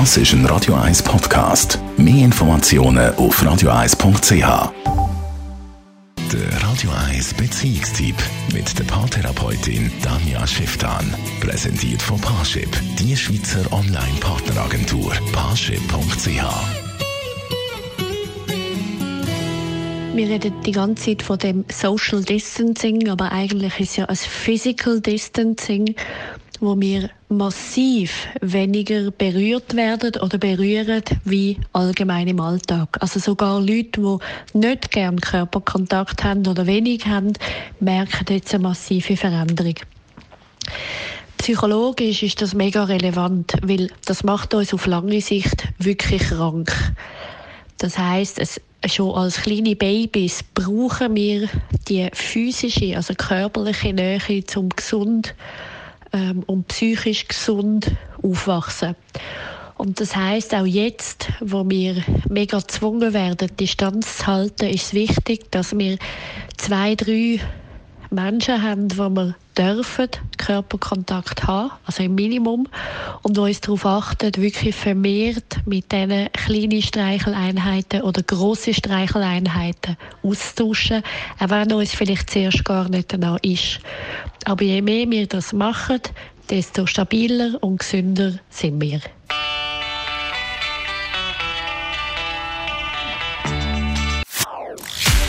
Das ist ein Radio 1 Podcast. Mehr Informationen auf radio1.ch. Der Radio 1 Beziehungstyp mit der Paartherapeutin Danja Schifftan. Präsentiert von Paarship, die Schweizer Online-Partneragentur. Paarship.ch. Wir reden die ganze Zeit von dem Social Distancing, aber eigentlich ist es ja ein Physical Distancing wo wir massiv weniger berührt werden oder berühren wie allgemein im Alltag. Also sogar Leute, die nicht gern Körperkontakt haben oder wenig haben, merken jetzt eine massive Veränderung. Psychologisch ist das mega relevant, weil das macht uns auf lange Sicht wirklich krank. Das heißt, schon als kleine Babys brauchen wir die physische, also körperliche Nähe zum gesund ähm, und psychisch gesund aufwachsen. Und das heißt auch jetzt, wo wir mega gezwungen werden, Distanz zu halten, ist es wichtig, dass wir zwei, drei Menschen haben, wo wir dürfen Körperkontakt haben, also im Minimum, und uns darauf achten, wirklich vermehrt mit diesen kleinen Streicheleinheiten oder grossen Streicheleinheiten auszutauschen, auch wenn uns vielleicht zuerst gar nicht danach ist. Aber je mehr wir das machen, desto stabiler und gesünder sind wir.